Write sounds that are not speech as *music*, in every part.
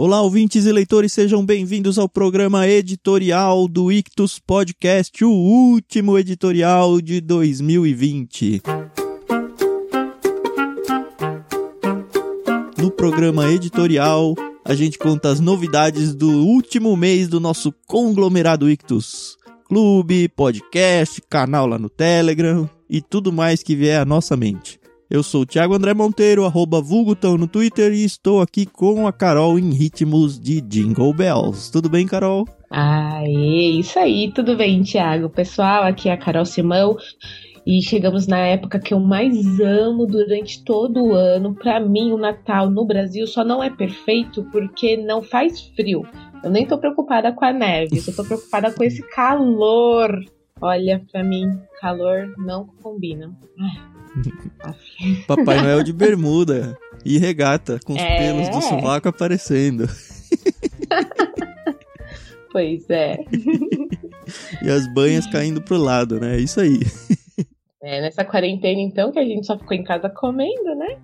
Olá, ouvintes e leitores, sejam bem-vindos ao programa editorial do Ictus Podcast, o último editorial de 2020. No programa editorial, a gente conta as novidades do último mês do nosso conglomerado Ictus. Clube, podcast, canal lá no Telegram e tudo mais que vier à nossa mente. Eu sou o Thiago André Monteiro, arroba Vulgutão no Twitter e estou aqui com a Carol em ritmos de Jingle Bells. Tudo bem, Carol? Aê, isso aí, tudo bem, Thiago. Pessoal, aqui é a Carol Simão e chegamos na época que eu mais amo durante todo o ano. Para mim, o Natal no Brasil só não é perfeito porque não faz frio. Eu nem tô preocupada com a neve, eu tô preocupada com esse calor. Olha, para mim, calor não combina. Ai. *laughs* Papai Noel de bermuda e regata, com os é... pelos do sovaco aparecendo. *laughs* pois é. *laughs* e as banhas caindo pro lado, né? É isso aí. É, nessa quarentena, então, que a gente só ficou em casa comendo, né?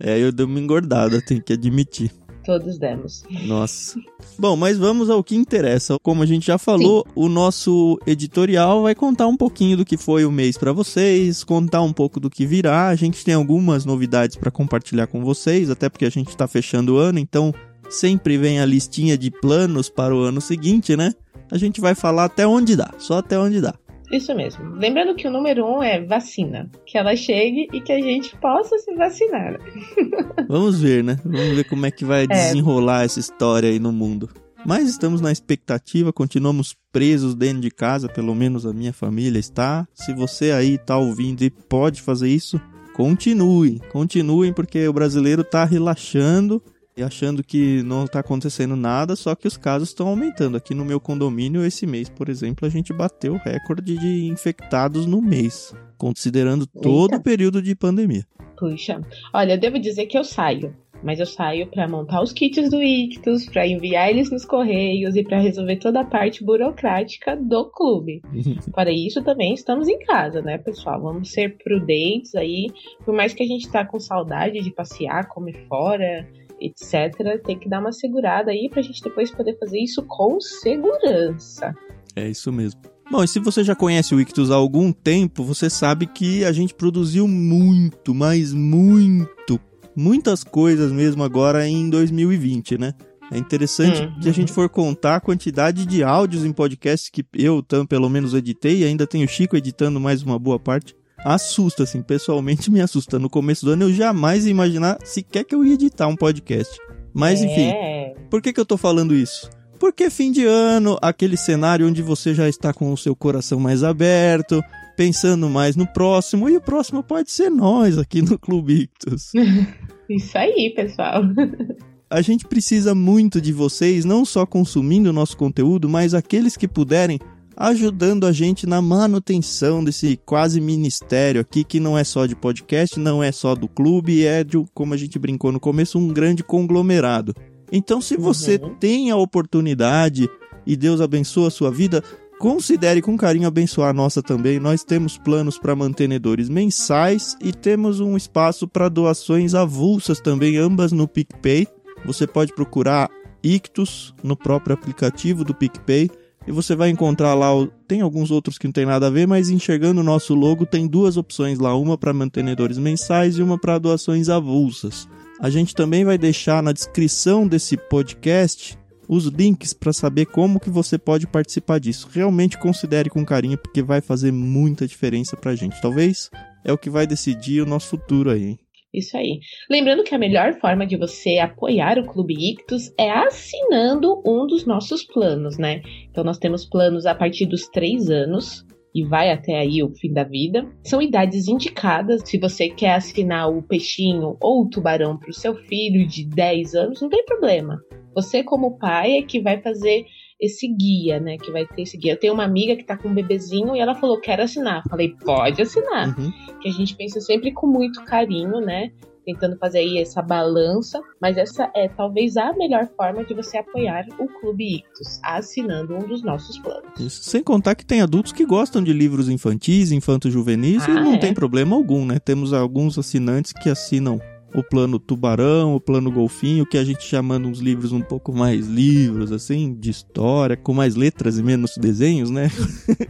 É, eu dei uma engordada, tenho que admitir todos demos. Nossa. *laughs* Bom, mas vamos ao que interessa. Como a gente já falou, Sim. o nosso editorial vai contar um pouquinho do que foi o mês para vocês, contar um pouco do que virá. A gente tem algumas novidades para compartilhar com vocês, até porque a gente está fechando o ano, então sempre vem a listinha de planos para o ano seguinte, né? A gente vai falar até onde dá, só até onde dá. Isso mesmo. Lembrando que o número um é vacina. Que ela chegue e que a gente possa se vacinar. *laughs* Vamos ver, né? Vamos ver como é que vai é. desenrolar essa história aí no mundo. Mas estamos na expectativa, continuamos presos dentro de casa, pelo menos a minha família está. Se você aí está ouvindo e pode fazer isso, continue, continuem, porque o brasileiro está relaxando e achando que não está acontecendo nada, só que os casos estão aumentando. Aqui no meu condomínio, esse mês, por exemplo, a gente bateu o recorde de infectados no mês, considerando todo o período de pandemia. Puxa, olha, eu devo dizer que eu saio. Mas eu saio para montar os kits do Ictus, para enviar eles nos correios e para resolver toda a parte burocrática do clube. *laughs* para isso também estamos em casa, né, pessoal? Vamos ser prudentes aí, por mais que a gente tá com saudade de passear, comer fora, etc., tem que dar uma segurada aí pra gente depois poder fazer isso com segurança. É isso mesmo. Bom, e se você já conhece o Ictus há algum tempo, você sabe que a gente produziu muito, mas muito, muitas coisas mesmo agora em 2020, né? É interessante uhum. que a gente for contar a quantidade de áudios em podcast que eu, tam, pelo menos, editei, e ainda tenho o Chico editando mais uma boa parte assusta, assim, pessoalmente me assusta. No começo do ano eu jamais ia imaginar sequer que eu ia editar um podcast. Mas enfim, é. por que, que eu tô falando isso? Porque fim de ano, aquele cenário onde você já está com o seu coração mais aberto, pensando mais no próximo, e o próximo pode ser nós aqui no Clube Ictus. *laughs* Isso aí, pessoal. *laughs* A gente precisa muito de vocês, não só consumindo o nosso conteúdo, mas aqueles que puderem ajudando a gente na manutenção desse quase ministério aqui, que não é só de podcast, não é só do clube, é de, como a gente brincou no começo, um grande conglomerado. Então, se você uhum. tem a oportunidade e Deus abençoa a sua vida, considere com carinho abençoar a nossa também. Nós temos planos para mantenedores mensais e temos um espaço para doações avulsas também, ambas no PicPay. Você pode procurar Ictus no próprio aplicativo do PicPay e você vai encontrar lá, tem alguns outros que não tem nada a ver, mas enxergando o nosso logo tem duas opções lá, uma para mantenedores mensais e uma para doações avulsas. A gente também vai deixar na descrição desse podcast os links para saber como que você pode participar disso. Realmente considere com carinho porque vai fazer muita diferença pra gente. Talvez é o que vai decidir o nosso futuro aí. Hein? Isso aí. Lembrando que a melhor forma de você apoiar o Clube Ictus é assinando um dos nossos planos, né? Então nós temos planos a partir dos três anos e vai até aí o fim da vida. São idades indicadas. Se você quer assinar o peixinho ou o tubarão para o seu filho de 10 anos, não tem problema. Você, como pai, é que vai fazer esse guia, né? Que vai ter esse guia. Eu tenho uma amiga que tá com um bebezinho e ela falou: quero assinar. Falei, pode assinar. Uhum. Que a gente pensa sempre com muito carinho, né? Tentando fazer aí essa balança, mas essa é talvez a melhor forma de você apoiar o Clube Ictus, assinando um dos nossos planos. Isso. Sem contar que tem adultos que gostam de livros infantis, infanto-juvenis, ah, e não é? tem problema algum, né? Temos alguns assinantes que assinam o plano tubarão, o plano golfinho, que a gente chamando uns livros um pouco mais livros, assim, de história, com mais letras e menos desenhos, né?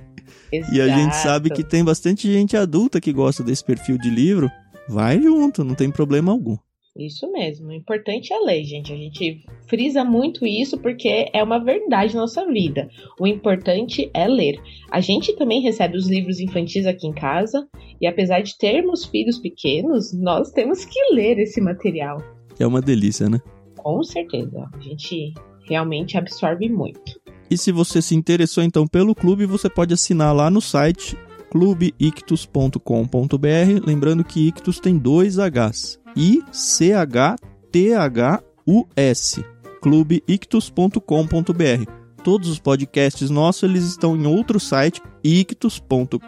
*laughs* e a gente sabe que tem bastante gente adulta que gosta desse perfil de livro. Vai junto, não tem problema algum. Isso mesmo. O importante é ler, gente. A gente frisa muito isso porque é uma verdade na nossa vida. O importante é ler. A gente também recebe os livros infantis aqui em casa e apesar de termos filhos pequenos, nós temos que ler esse material. É uma delícia, né? Com certeza. A gente realmente absorve muito. E se você se interessou então pelo clube, você pode assinar lá no site clubeictus.com.br, lembrando que Ictus tem dois Hs. I-C-H-T-H-U-S, clubeictus.com.br. Todos os podcasts nossos eles estão em outro site, ictus.com.br.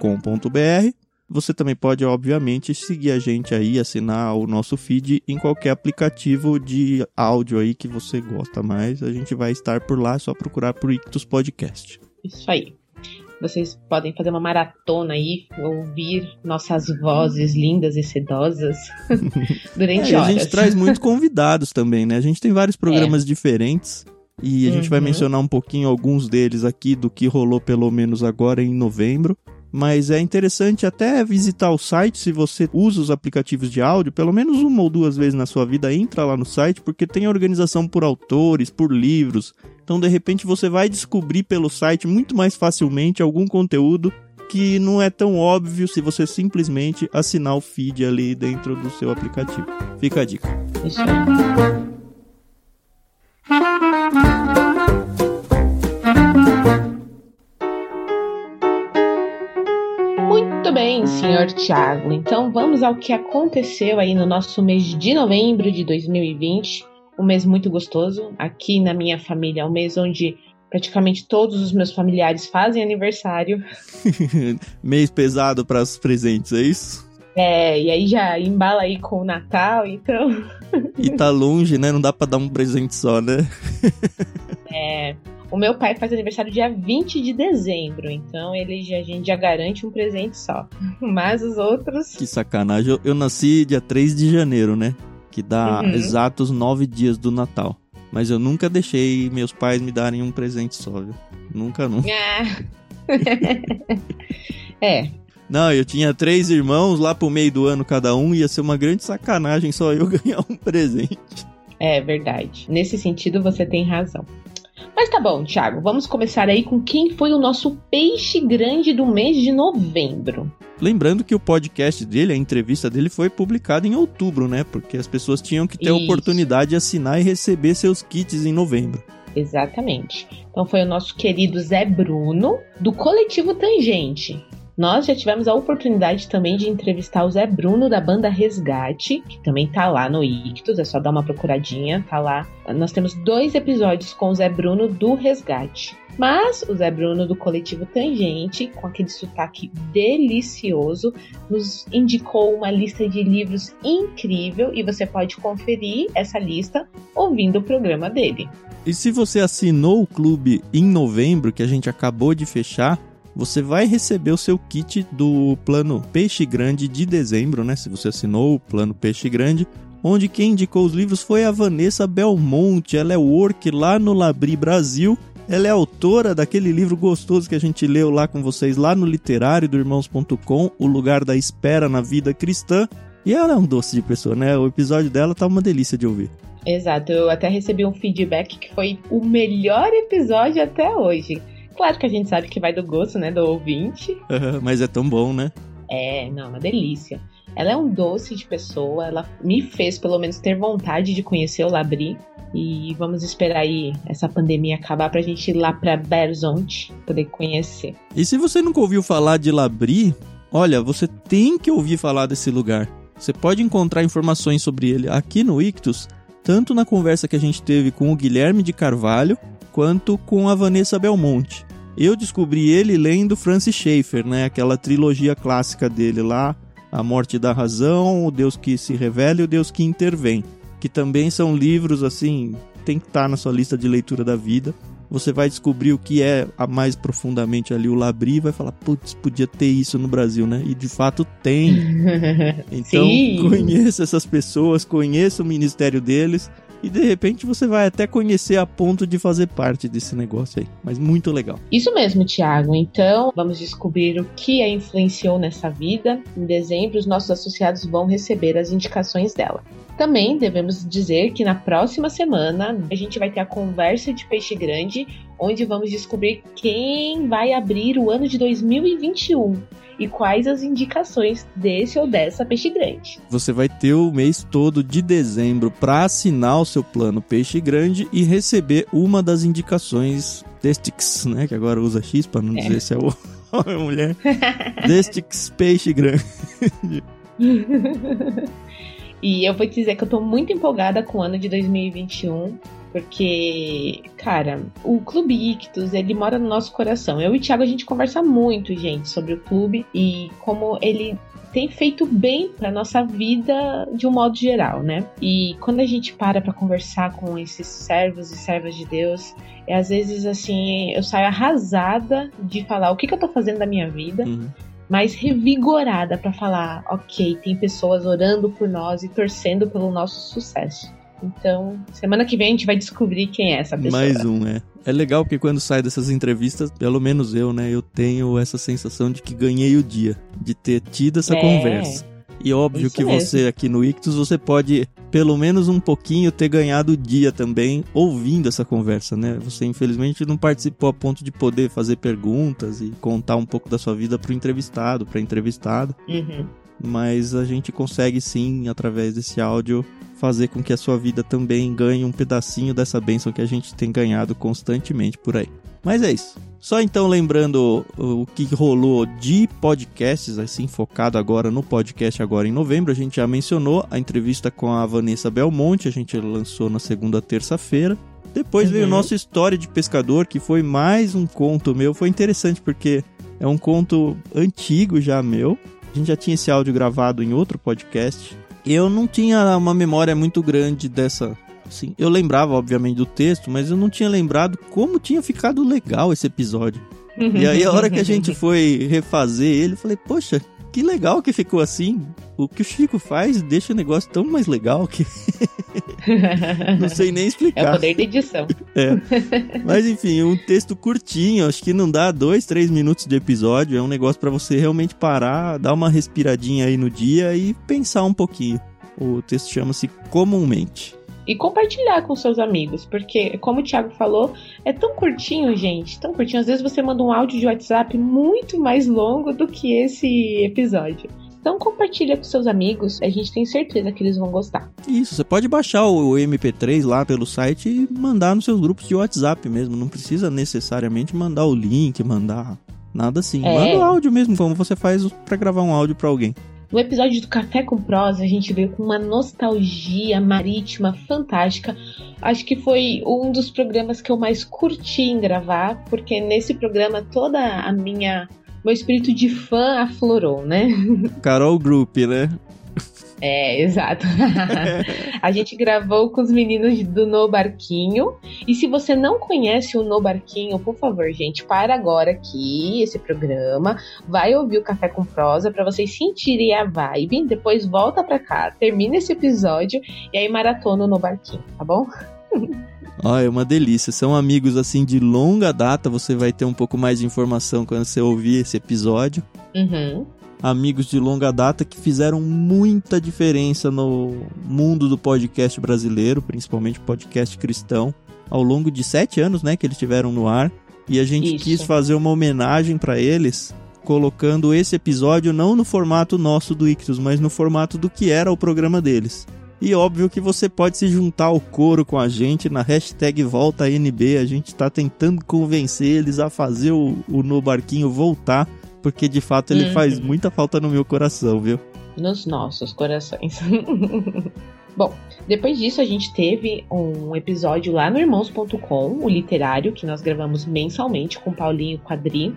Você também pode, obviamente, seguir a gente aí, assinar o nosso feed em qualquer aplicativo de áudio aí que você gosta mais. A gente vai estar por lá, é só procurar por Ictus Podcast. Isso aí. Vocês podem fazer uma maratona aí, ouvir nossas vozes lindas e sedosas *laughs* durante é, horas. A gente traz muitos convidados também, né? A gente tem vários programas é. diferentes. E a gente uhum. vai mencionar um pouquinho alguns deles aqui do que rolou pelo menos agora em novembro. Mas é interessante até visitar o site se você usa os aplicativos de áudio, pelo menos uma ou duas vezes na sua vida, entra lá no site, porque tem organização por autores, por livros. Então, de repente, você vai descobrir pelo site muito mais facilmente algum conteúdo que não é tão óbvio se você simplesmente assinar o feed ali dentro do seu aplicativo. Fica a dica. Isso aí. Muito bem, senhor Tiago. Então vamos ao que aconteceu aí no nosso mês de novembro de 2020. Um mês muito gostoso. Aqui na minha família, é um mês onde praticamente todos os meus familiares fazem aniversário. *laughs* mês pesado para os presentes, é isso? É, e aí já embala aí com o Natal, então. e tá longe, né? Não dá pra dar um presente só, né? *laughs* é. O meu pai faz aniversário dia 20 de dezembro, então ele já, a gente já garante um presente só. *laughs* Mas os outros. Que sacanagem. Eu, eu nasci dia 3 de janeiro, né? Que dá uhum. exatos nove dias do Natal. Mas eu nunca deixei meus pais me darem um presente só, viu? Nunca, nunca. é, *laughs* não, eu tinha três irmãos lá pro meio do ano cada um, ia ser uma grande sacanagem só eu *laughs* ganhar um presente. É verdade. Nesse sentido você tem razão. Mas tá bom, Thiago, vamos começar aí com quem foi o nosso peixe grande do mês de novembro. Lembrando que o podcast dele, a entrevista dele foi publicada em outubro, né? Porque as pessoas tinham que ter Isso. a oportunidade de assinar e receber seus kits em novembro. Exatamente. Então foi o nosso querido Zé Bruno, do Coletivo Tangente. Nós já tivemos a oportunidade também de entrevistar o Zé Bruno da banda Resgate, que também tá lá no Ictus, é só dar uma procuradinha, tá lá. Nós temos dois episódios com o Zé Bruno do Resgate. Mas o Zé Bruno do coletivo Tangente, com aquele sotaque delicioso, nos indicou uma lista de livros incrível e você pode conferir essa lista ouvindo o programa dele. E se você assinou o clube em novembro, que a gente acabou de fechar, você vai receber o seu kit do plano Peixe Grande de dezembro, né? Se você assinou o plano Peixe Grande, onde quem indicou os livros foi a Vanessa Belmonte. Ela é work lá no Labri Brasil. Ela é autora daquele livro gostoso que a gente leu lá com vocês, lá no literário do irmãos.com, O Lugar da Espera na Vida Cristã. E ela é um doce de pessoa, né? O episódio dela tá uma delícia de ouvir. Exato, eu até recebi um feedback que foi o melhor episódio até hoje. Claro que a gente sabe que vai do gosto, né, do ouvinte. mas é tão bom, né? É, não, uma delícia. Ela é um doce de pessoa, ela me fez pelo menos ter vontade de conhecer o Labri. E vamos esperar aí essa pandemia acabar pra gente ir lá pra Berzonte poder conhecer. E se você nunca ouviu falar de Labri, olha, você tem que ouvir falar desse lugar. Você pode encontrar informações sobre ele aqui no Ictus, tanto na conversa que a gente teve com o Guilherme de Carvalho, quanto com a Vanessa Belmonte. Eu descobri ele lendo Francis Schaeffer, né? Aquela trilogia clássica dele lá, A Morte da Razão, O Deus que se revela e O Deus que intervém, que também são livros assim, tem que estar tá na sua lista de leitura da vida. você vai descobrir o que é a mais profundamente ali o Labri e vai falar, putz, podia ter isso no Brasil, né? E de fato tem. *laughs* Então, Sim. conheça essas pessoas, conheça o ministério deles e de repente você vai até conhecer a ponto de fazer parte desse negócio aí. Mas muito legal. Isso mesmo, Tiago. Então, vamos descobrir o que a influenciou nessa vida. Em dezembro, os nossos associados vão receber as indicações dela. Também devemos dizer que na próxima semana a gente vai ter a conversa de peixe grande, onde vamos descobrir quem vai abrir o ano de 2021 e quais as indicações desse ou dessa peixe grande. Você vai ter o mês todo de dezembro para assinar o seu plano Peixe Grande e receber uma das indicações Destix, né? Que agora usa X para não É. dizer se é o *laughs* homem ou mulher. *laughs* Destix Peixe Grande. *laughs* E eu vou te dizer que eu tô muito empolgada com o ano de 2021, porque, cara, o Clube Ictus, ele mora no nosso coração. Eu e o Thiago, a gente conversa muito, gente, sobre o clube e como ele tem feito bem pra nossa vida de um modo geral, né? E quando a gente para pra conversar com esses servos e servas de Deus, é às vezes assim, eu saio arrasada de falar o que, que eu tô fazendo da minha vida Uhum. mais revigorada pra falar, ok, tem pessoas orando por nós e torcendo pelo nosso sucesso. Então, semana que vem a gente vai descobrir quem é essa pessoa. Mais um, é. É legal porque quando sai dessas entrevistas, pelo menos eu, né, eu tenho essa sensação de que ganhei o dia, de ter tido essa É. conversa. E óbvio Isso que mesmo. você aqui no Ictus, você pode pelo menos um pouquinho ter ganhado o dia também ouvindo essa conversa, né? Você infelizmente não participou a ponto de poder fazer perguntas e contar um pouco da sua vida pro entrevistado, pra entrevistada, Uhum. Mas a gente consegue sim, através desse áudio, fazer com que a sua vida também ganhe um pedacinho dessa bênção que a gente tem ganhado constantemente por aí. Mas é isso. Só então lembrando o que rolou de podcasts, assim, focado agora no podcast agora em novembro, a gente já mencionou a entrevista com a Vanessa Belmonte, a gente lançou na segunda terça-feira. Depois veio o Uhum. nosso História de Pescador, que foi mais um conto meu. Foi interessante porque é um conto antigo já meu. A gente já tinha esse áudio gravado em outro podcast. Eu não tinha uma memória muito grande dessa. Assim, eu lembrava, obviamente, do texto, mas eu não tinha lembrado como tinha ficado legal esse episódio. E aí, a hora que a *laughs* gente foi refazer ele, eu falei, poxa, que legal que ficou assim. O que o Chico faz deixa o negócio tão mais legal que *laughs* não sei nem É o explicar. poder da edição. *laughs* Mas enfim, um texto curtinho, acho que não dá dois, três minutos de episódio. É um negócio pra você realmente parar, dar uma respiradinha aí no dia e pensar um pouquinho. O texto chama-se Comumente. E compartilhar com seus amigos, porque, como o Thiago falou, é tão curtinho, gente, tão curtinho. Às vezes você manda um áudio de WhatsApp muito mais longo do que esse episódio. Então compartilha com seus amigos, a gente tem certeza que eles vão gostar. Isso, você pode baixar o MP3 lá pelo site e mandar nos seus grupos de WhatsApp mesmo. Não precisa necessariamente mandar o link, mandar nada assim. É. Manda o áudio mesmo, como você faz pra gravar um áudio pra alguém. No episódio do Café com Prosa, a gente veio com uma nostalgia marítima fantástica. Acho que foi um dos programas que eu mais curti em gravar, porque nesse programa toda a minha meu espírito de fã aflorou, né? Carol Group, né? É, exato. *laughs* a gente gravou com os meninos do No Barquinho. E se você não conhece o No Barquinho, por favor, gente, para agora aqui esse programa, vai ouvir o Café com Prosa para vocês sentirem a vibe, depois volta pra cá, termina esse episódio e aí maratona o No Barquinho, tá bom? Ó, é uma delícia. São amigos assim de longa data. Você vai ter um pouco mais de informação quando você ouvir esse episódio. Uhum. Amigos de longa data que fizeram muita diferença no mundo do podcast brasileiro, principalmente podcast cristão, ao longo de sete anos, né, que eles tiveram no ar. E a gente Isso. quis fazer uma homenagem para eles, colocando esse episódio não no formato nosso do Ictus, mas no formato do que era o programa deles. E óbvio que você pode se juntar ao coro com a gente na hashtag VoltaNB. A gente tá tentando convencer eles a fazer o, o No Barquinho voltar, porque de fato ele Uhum. faz muita falta no meu coração, viu? nos nossos corações. *laughs* Bom, depois disso a gente teve um episódio lá no irmãos.com, o literário, que nós gravamos mensalmente com Paulinho Quadri,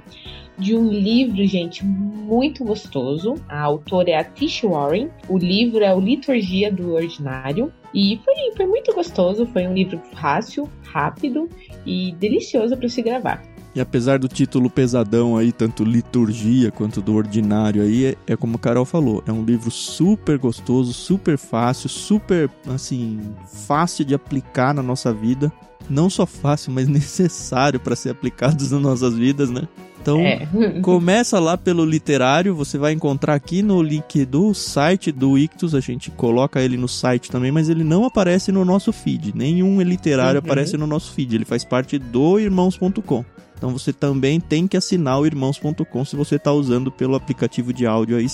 de um livro, gente, muito gostoso. A autora é a Tish Warren. O livro é o Liturgia do Ordinário. E foi, foi muito gostoso, foi um livro fácil, rápido e delicioso para se gravar. E apesar do título pesadão aí, tanto liturgia quanto do ordinário aí, é, é, como a Carol falou, é um livro super gostoso, super fácil, super, assim, fácil de aplicar na nossa vida. Não só fácil, mas *laughs* necessário para ser aplicados nas nossas vidas, né? Então, é. *laughs* começa lá pelo literário, você vai encontrar aqui no link do site do Ictus, a gente coloca ele no site também, mas ele não aparece no nosso feed. Nenhum literário uhum. aparece no nosso feed, ele faz parte do irmãos.com. Então você também tem que assinar o irmãos.com se você está usando pelo aplicativo de áudio aí.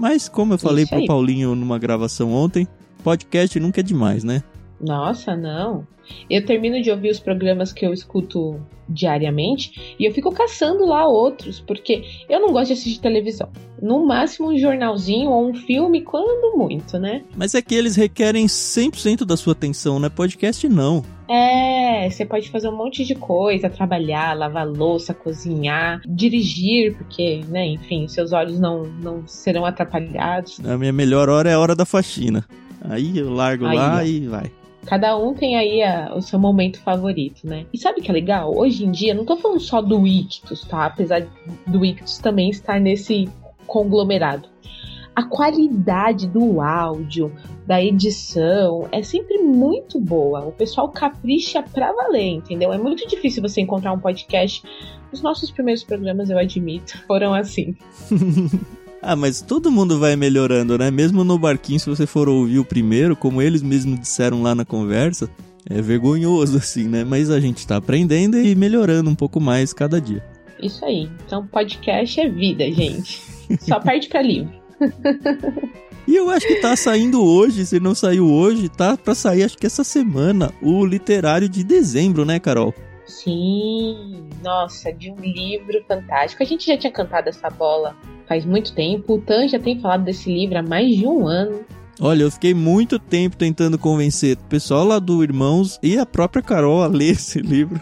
Mas como eu falei para o Paulinho numa gravação ontem, podcast nunca é demais, né? Nossa, não. Eu termino de ouvir os programas que eu escuto diariamente e eu fico caçando lá outros, porque eu não gosto de assistir televisão. No máximo um jornalzinho ou um filme, quando muito, né? Mas é que eles requerem 100% da sua atenção, né? Podcast não. É, você pode fazer um monte de coisa, trabalhar, lavar louça, cozinhar, dirigir, porque, né, enfim, seus olhos não, não serão atrapalhados. A minha melhor hora é a hora da faxina. Aí eu largo Aí, lá ó. e vai. Cada um tem aí a, o seu momento favorito, né? E sabe o que é legal? Hoje em dia, não tô falando só do Ictus, tá? Apesar do Ictus também estar nesse conglomerado. A qualidade do áudio, da edição, é sempre muito boa. O pessoal capricha pra valer, entendeu? É muito difícil você encontrar um podcast. Os nossos primeiros programas, eu admito, foram assim. *laughs* Ah, mas todo mundo vai melhorando, né? Mesmo no barquinho, se você for ouvir o primeiro, como eles mesmos disseram lá na conversa, é vergonhoso, *laughs* assim, né? Mas a gente tá aprendendo e melhorando um pouco mais cada dia. Isso aí. Então, podcast é vida, gente. Só *laughs* perde pra livro. E eu acho que tá saindo hoje, se não saiu hoje, tá pra sair acho que essa semana, o literário de dezembro, né, Carol? Sim, nossa, de um livro fantástico. A gente já tinha cantado essa bola faz muito tempo. O Tan já tem falado desse livro há mais de um ano. Olha, eu fiquei muito tempo tentando convencer o pessoal lá do Irmãos e a própria Carol a ler *laughs* esse livro.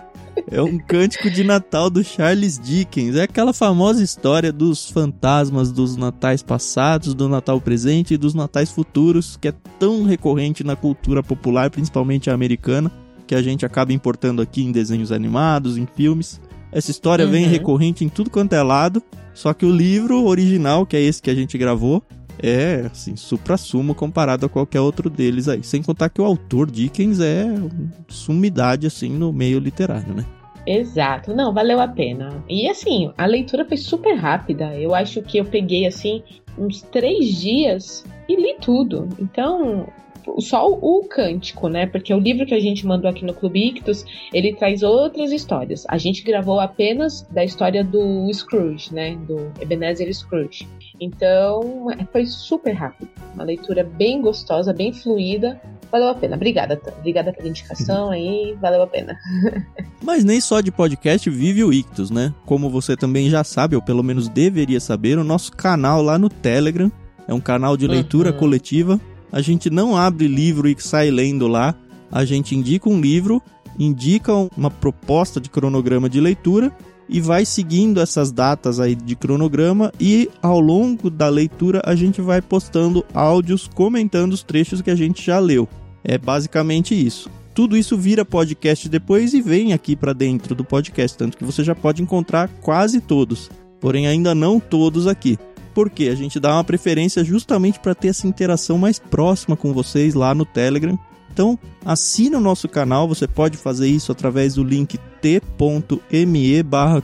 É um cântico de Natal do Charles Dickens. É aquela famosa história dos fantasmas dos natais passados, do Natal presente e dos natais futuros, que é tão recorrente na cultura popular, principalmente americana, que a gente acaba importando aqui em desenhos animados, em filmes. Essa história uhum. vem recorrente em tudo quanto é lado, só que o livro original, que é esse que a gente gravou, é, assim, supra-sumo comparado a qualquer outro deles aí. Sem contar que o autor Dickens é sumidade, assim, no meio literário, né? Exato, não, valeu a pena. E assim, a leitura foi super rápida. Eu acho que eu peguei, assim, uns três dias e li tudo. Então, só o cântico, né? Porque o livro que a gente mandou aqui no Clube Ictus, ele traz outras histórias. A gente gravou apenas da história do Scrooge, né? Do Ebenezer Scrooge. Então, é, foi super rápido. Uma leitura bem gostosa, bem fluida. Valeu a pena. Obrigada, Tan. Obrigada pela indicação aí. Valeu a pena. *laughs* Mas nem só de podcast vive o Ictus, né? Como você também já sabe, ou pelo menos deveria saber, o nosso canal lá no Telegram é um canal de leitura uhum. coletiva a gente não abre livro e sai lendo lá. A gente indica um livro, indica uma proposta de cronograma de leitura e vai seguindo essas datas aí de cronograma e ao longo da leitura a gente vai postando áudios comentando os trechos que a gente já leu. É basicamente isso. Tudo isso vira podcast depois e vem aqui para dentro do podcast, tanto que você já pode encontrar quase todos, porém ainda não todos aqui. Porque a gente dá uma preferência justamente para ter essa interação mais próxima com vocês lá no Telegram. Então, assina o nosso canal, você pode fazer isso através do link t.me barra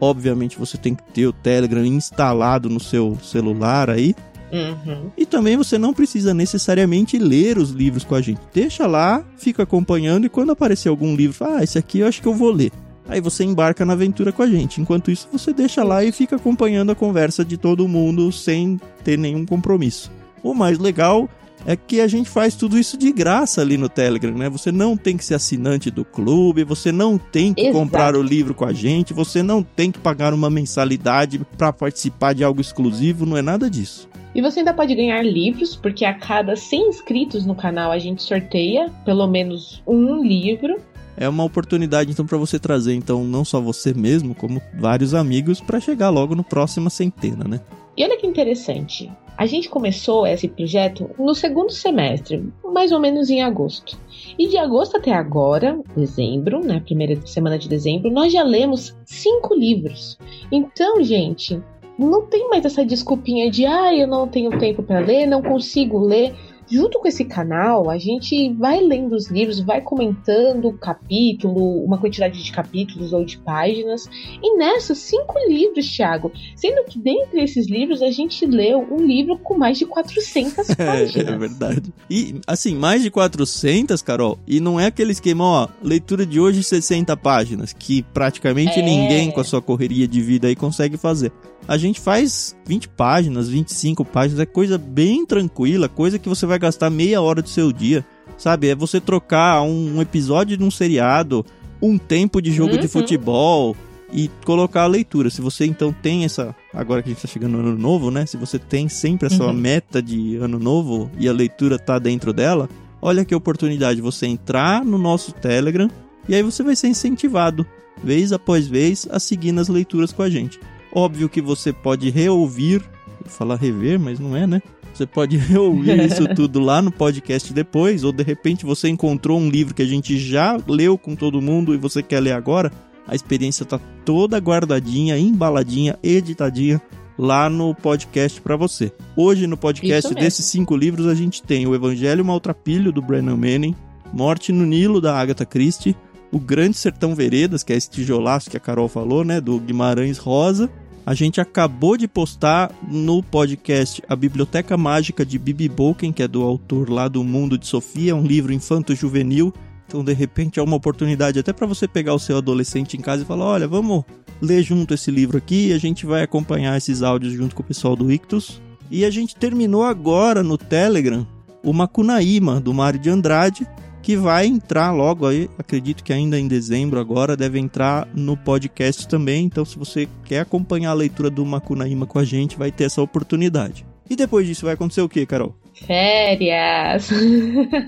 Obviamente você tem que ter o Telegram instalado no seu celular aí. Uhum. E também você não precisa necessariamente ler os livros com a gente. Deixa lá, fica acompanhando e quando aparecer algum livro, ah, esse aqui eu acho que eu vou ler. Aí você embarca na aventura com a gente. Enquanto isso, você deixa lá e fica acompanhando a conversa de todo mundo sem ter nenhum compromisso. O mais legal é que a gente faz tudo isso de graça ali no Telegram, né? Você não tem que ser assinante do clube, você não tem que Exato. comprar o livro com a gente, você não tem que pagar uma mensalidade para participar de algo exclusivo, não é nada disso. E você ainda pode ganhar livros, porque a cada 100 inscritos no canal a gente sorteia pelo menos um livro é uma oportunidade então para você trazer então não só você mesmo, como vários amigos para chegar logo no próxima centena, né? E olha que interessante. A gente começou esse projeto no segundo semestre, mais ou menos em agosto. E de agosto até agora, dezembro, né, primeira semana de dezembro, nós já lemos cinco livros. Então, gente, não tem mais essa desculpinha de ah, eu não tenho tempo para ler, não consigo ler junto com esse canal, a gente vai lendo os livros, vai comentando capítulo, uma quantidade de capítulos ou de páginas. E nessas, cinco livros, Thiago. Sendo que dentre esses livros, a gente leu um livro com mais de 400 páginas. *laughs* É, é verdade. E, assim, mais de 400, Carol, e não é aquele esquema, ó, leitura de hoje 60 páginas, que praticamente é... ninguém com a sua correria de vida aí consegue fazer a gente faz 20 páginas, 25 páginas, é coisa bem tranquila, coisa que você vai gastar meia hora do seu dia, sabe? É você trocar um, episódio de um seriado, um tempo de jogo uhum. de futebol e colocar a leitura. Se você então tem essa, agora que a gente tá chegando no ano novo, né? Se você tem sempre essa uhum. meta de ano novo e a leitura tá dentro dela, olha que oportunidade você entrar no nosso Telegram e aí você vai ser incentivado, vez após vez, a seguir nas leituras com a gente. Óbvio que você pode reouvir, falar rever, mas não é, né? Você pode *laughs* reouvir isso *laughs* tudo lá no podcast depois, ou de repente você encontrou um livro que a gente já leu com todo mundo e você quer ler agora. A experiência tá toda guardadinha, embaladinha, editadinha lá no podcast para você. Hoje no podcast desses cinco livros a gente tem o Evangelho Maltrapilho do Brennan Manning, Morte no Nilo da Agatha Christie, o Grande Sertão Veredas, que é esse tijolaço que a Carol falou, né, do Guimarães Rosa, a gente acabou de postar no podcast A Biblioteca Mágica de Bibi Bolken, que é do autor lá do Mundo de Sofia, um livro infanto-juvenil. Então, de repente, é uma oportunidade até para você pegar o seu adolescente em casa e falar: olha, vamos ler junto esse livro aqui e a gente vai acompanhar esses áudios junto com o pessoal do Ictus. E a gente terminou agora no Telegram o Macunaíma, do Mário de Andrade, que vai entrar logo aí, acredito que ainda em dezembro agora, deve entrar no podcast também. Então, se você quer acompanhar a leitura do Macunaíma com a gente, vai ter essa oportunidade. E depois disso vai acontecer o que, Carol? Férias!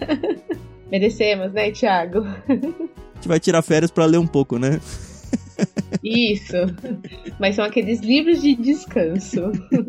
*laughs* Merecemos, né, Thiago? a gente vai tirar férias para ler um pouco, né? Isso. Mas são aqueles livros de descanso. *laughs*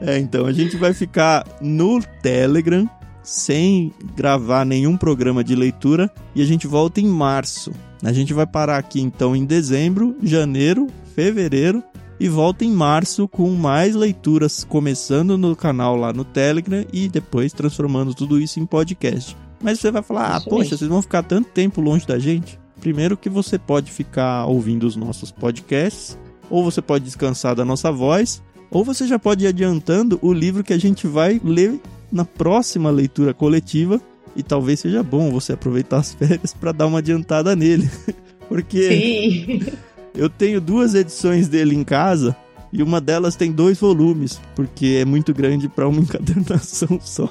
É, então a gente vai ficar no Telegram sem gravar nenhum programa de leitura e a gente volta em março. A gente vai parar aqui então em dezembro, janeiro, fevereiro e volta em março com mais leituras, começando no canal lá no Telegram e depois transformando tudo isso em podcast. Mas você vai falar: "Ah, poxa, vocês vão ficar tanto tempo longe da gente?" Primeiro que você pode ficar ouvindo os nossos podcasts, ou você pode descansar da nossa voz, ou você já pode ir adiantando o livro que a gente vai ler na próxima leitura coletiva e talvez seja bom você aproveitar as *laughs* férias para dar uma adiantada nele. *laughs* Porque Sim. *laughs* eu tenho duas edições dele em casa e uma delas tem dois volumes, porque é muito grande para uma encadernação só.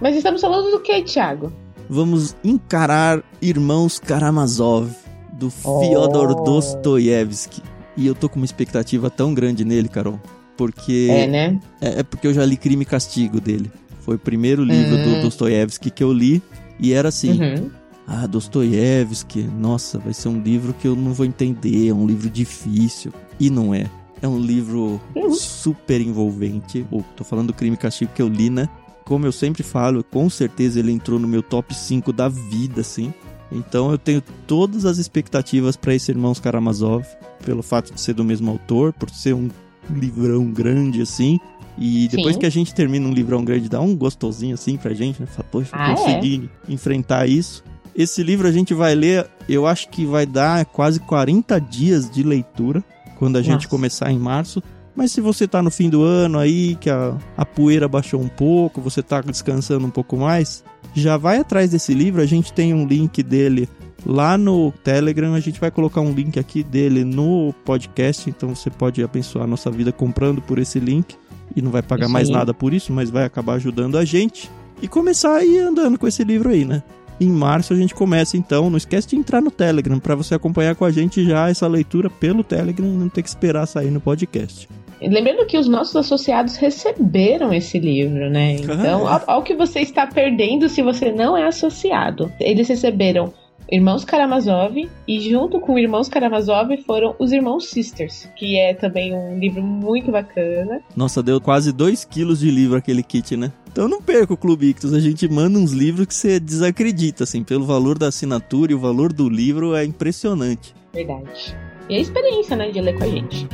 Mas estamos falando do que, Thiago? Vamos encarar Irmãos Karamazov, do Fyodor oh. Dostoiévski. E eu tô com uma expectativa tão grande nele, Carol porque. É, né? É, é, porque eu já li Crime e Castigo dele. Foi o primeiro livro uhum. do hum. Dostoiévski que eu li. E era assim. Uhum. Ah, Dostoiévski, nossa, vai ser um livro que eu não vou entender, é um livro difícil. E não é. É um livro uhum. super envolvente. Ou tô falando do Crime e Castigo que eu li, né? Como eu sempre falo, com certeza ele entrou no meu top 5 da vida, assim. Então eu tenho todas as expectativas para esse Irmãos Karamazov, pelo fato de ser do mesmo autor, por ser um livrão grande assim. E depois Sim. que a gente termina um livrão grande, dá um gostosinho assim pra gente, né? Fala, poxa, ah, consegui é? enfrentar isso. Esse livro a gente vai ler, eu acho que vai dar quase 40 dias de leitura quando a gente Nossa. começar em março. Mas se você tá no fim do ano aí, que a, a poeira baixou um pouco, você tá descansando um pouco mais, já vai atrás desse livro. A gente tem um link dele Lá no Telegram a gente vai colocar um link aqui dele no podcast, então você pode abençoar a nossa vida comprando por esse link e não vai pagar mais nada por isso, mas vai acabar ajudando a gente e começar a ir andando com esse livro aí, né? Em março a gente começa então, não esquece de entrar no Telegram para você acompanhar com a gente já essa leitura pelo Telegram e não ter que esperar sair no podcast. Lembrando que os nossos associados receberam esse livro, né? Então, ah, ao, ao que você está perdendo se você não é associado. Eles receberam Irmãos Karamazov e junto com Irmãos Karamazov foram os Irmãos Sisters, que é também um livro muito bacana. Nossa, deu quase 2 quilos de livro aquele kit, né? Então não perca o Clube Ictus, a gente manda uns livros que você desacredita, assim, pelo valor da assinatura e o valor do livro é impressionante. Verdade. E a experiência, né, de ler com a gente.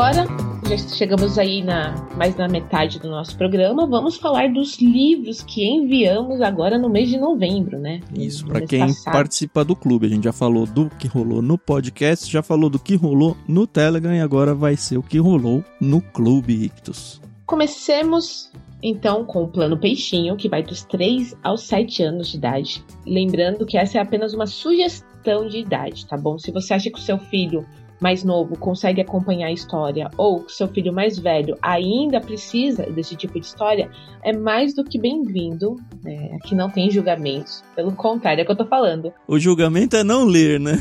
Agora já chegamos aí na mais na metade do nosso programa. Vamos falar dos livros que enviamos agora no mês de novembro, né? Isso, para quem passado. participa do clube. A gente já falou do que rolou no podcast, já falou do que rolou no Telegram e agora vai ser o que rolou no Clube Ictus. Comecemos então com o plano Peixinho, que vai dos 3 aos 7 anos de idade. Lembrando que essa é apenas uma sugestão de idade, tá bom? Se você acha que o seu filho mais novo consegue acompanhar a história ou seu filho mais velho ainda precisa desse tipo de história, é mais do que bem-vindo. Né? Aqui não tem julgamentos. Pelo contrário, é o que eu tô falando. O julgamento é não ler, né?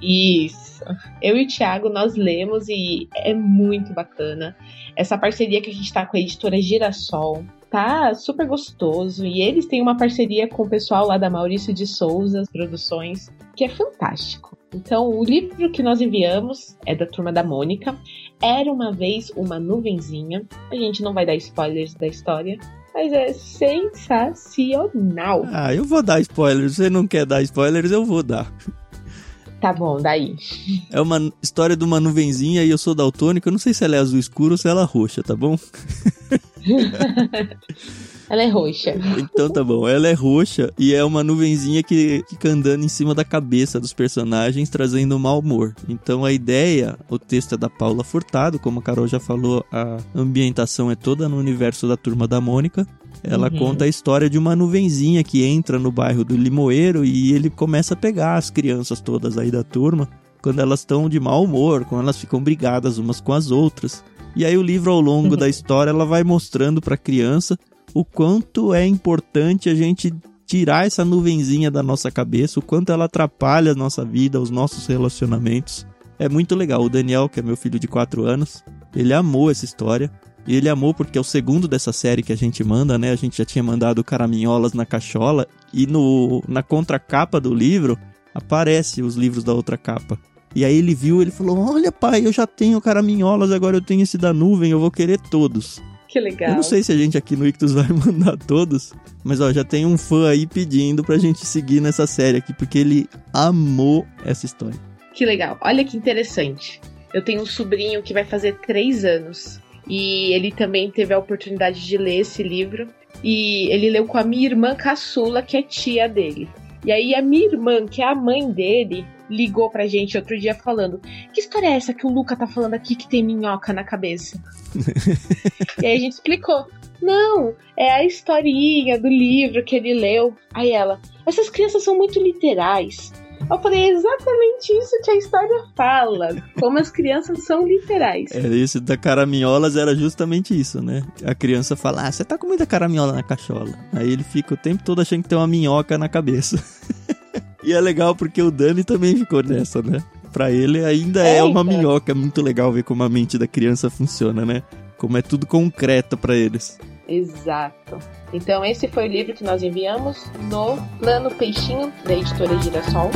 Isso. Eu e o Thiago, nós lemos e é muito bacana. Essa parceria que a gente tá com a editora Girassol, tá super gostoso. E eles têm uma parceria com o pessoal lá da Maurício de Souza Produções, que é fantástico. Então, o livro que nós enviamos é da turma da Mônica. Era uma vez uma nuvenzinha. A gente não vai dar spoilers da história, mas é sensacional. Ah, eu vou dar spoilers. Você não quer dar spoilers, eu vou dar. Tá bom, daí. É uma história de uma nuvenzinha e eu sou daltônico. Eu não sei se ela é azul escuro ou se ela é roxa, tá bom? *laughs* Ela é roxa. Então tá bom. Ela é roxa e é uma nuvenzinha que fica andando em cima da cabeça dos personagens, trazendo mau humor. Então a ideia, o texto é da Paula Furtado, como a Carol já falou, a ambientação é toda no universo da Turma da Mônica. Ela uhum. conta a história de uma nuvenzinha que entra no bairro do Limoeiro e ele começa a pegar as crianças todas aí da turma quando elas estão de mau humor, quando elas ficam brigadas umas com as outras. E aí o livro ao longo uhum. da história ela vai mostrando para a criança o quanto é importante a gente tirar essa nuvenzinha da nossa cabeça, o quanto ela atrapalha a nossa vida, os nossos relacionamentos. É muito legal. O Daniel, que é meu filho de 4 anos, ele amou essa história. E ele amou porque é o segundo dessa série que a gente manda, né? A gente já tinha mandado Caraminholas na Cachola. E no, na contracapa do livro aparece os livros da outra capa. E aí ele viu, ele falou: Olha, pai, eu já tenho Caraminholas, agora eu tenho esse da nuvem, eu vou querer todos. Que legal. Eu não sei se a gente aqui no Ictus vai *laughs* mandar todos, mas ó, já tem um fã aí pedindo pra gente seguir nessa série aqui, porque ele amou essa história. Que legal. Olha que interessante. Eu tenho um sobrinho que vai fazer três anos. E ele também teve a oportunidade de ler esse livro. E ele leu com a minha irmã caçula, que é tia dele. E aí a minha irmã, que é a mãe dele, ligou pra gente outro dia falando: Que história é essa que o Luca tá falando aqui que tem minhoca na cabeça? *laughs* e aí a gente explicou. Não, é a historinha do livro que ele leu. Aí ela, essas crianças são muito literais. Eu falei, é exatamente isso que a história fala. Como as crianças são literais. É, isso da caraminholas era justamente isso, né? A criança fala, ah, você tá com muita caraminhola na cachola. Aí ele fica o tempo todo achando que tem uma minhoca na cabeça. *laughs* E é legal porque o Dani também ficou nessa, né? Pra ele ainda é, é uma minhoca. É muito legal ver como a mente da criança funciona, né? Como é tudo concreto para eles. Exato. Então esse foi o livro que nós enviamos no Plano Peixinho da editora Girassol.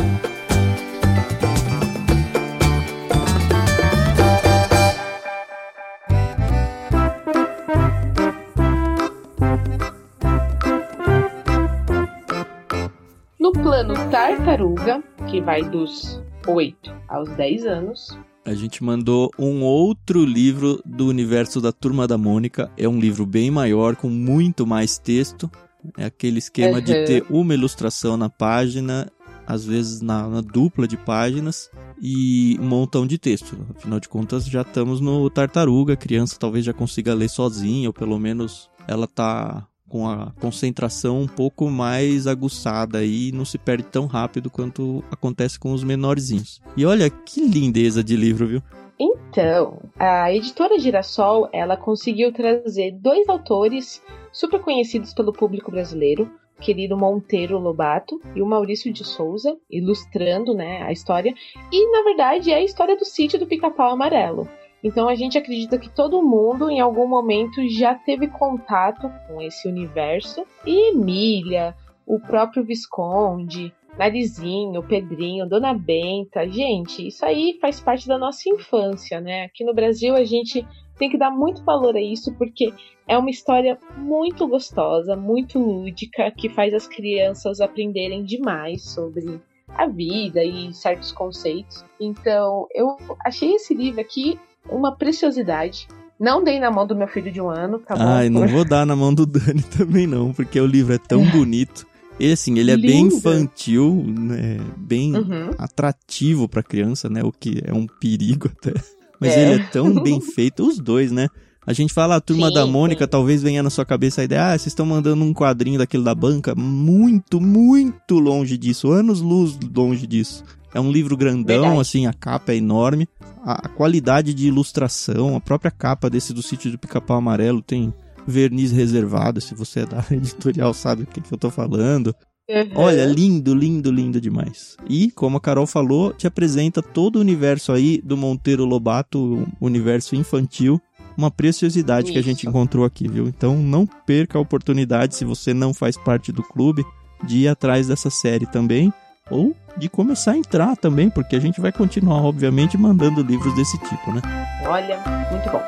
Plano Tartaruga, que vai dos 8 aos 10 anos. A gente mandou um outro livro do universo da Turma da Mônica. É um livro bem maior, com muito mais texto. É aquele esquema uhum. de ter uma ilustração na página, às vezes na, na, dupla de páginas, e um montão de texto. Afinal de contas, já estamos no Tartaruga. A criança talvez já consiga ler sozinha, ou pelo menos ela tá com a concentração um pouco mais aguçada e não se perde tão rápido quanto acontece com os menorzinhos. E olha que lindeza de livro, viu? Então, a editora Girassol, ela conseguiu trazer dois autores super conhecidos pelo público brasileiro, querido Monteiro Lobato e o Maurício de Souza, ilustrando né, a história. E, na verdade, é a história do sítio do Pica-Pau Amarelo. Então a gente acredita que todo mundo em algum momento já teve contato com esse universo. E Emília, o próprio Visconde, Narizinho, Pedrinho, Dona Benta. Gente, isso aí faz parte da nossa infância, né? Aqui no Brasil a gente tem que dar muito valor a isso porque é uma história muito gostosa, muito lúdica, que faz as crianças aprenderem demais sobre a vida e certos conceitos. Então, eu achei esse livro aqui uma preciosidade. Não dei na mão do meu filho de um ano, tá bom? Ai, não vou dar na mão do *laughs* Dani também não, porque o livro é tão *laughs* bonito. Ele, assim, ele é Lindo. bem infantil, né? Bem uhum. atrativo pra criança, né? O que é um perigo até. *laughs* Mas é. ele é tão bem feito, os dois, né? A gente fala a turma sim, da Mônica, sim. talvez venha na sua cabeça a ideia, ah, vocês estão mandando um quadrinho daquele da banca. Muito, muito longe disso, anos luz longe disso. É um livro grandão, Verdade. assim, a capa é enorme. A, a, qualidade de ilustração, a própria capa desse do sítio do Pica-Pau Amarelo tem verniz reservado. Se você é da *laughs* editorial, sabe o que, que eu tô falando. Uhum. Olha, lindo, lindo, lindo demais. E, como a Carol falou, te apresenta todo o universo aí do Monteiro Lobato, o universo infantil. Uma preciosidade Isso. que a gente encontrou aqui, viu? Então não perca a oportunidade, se você não faz parte do clube, de ir atrás dessa série também ou de começar a entrar também, porque a gente vai continuar, obviamente, mandando livros desse tipo, né? Olha, muito bom.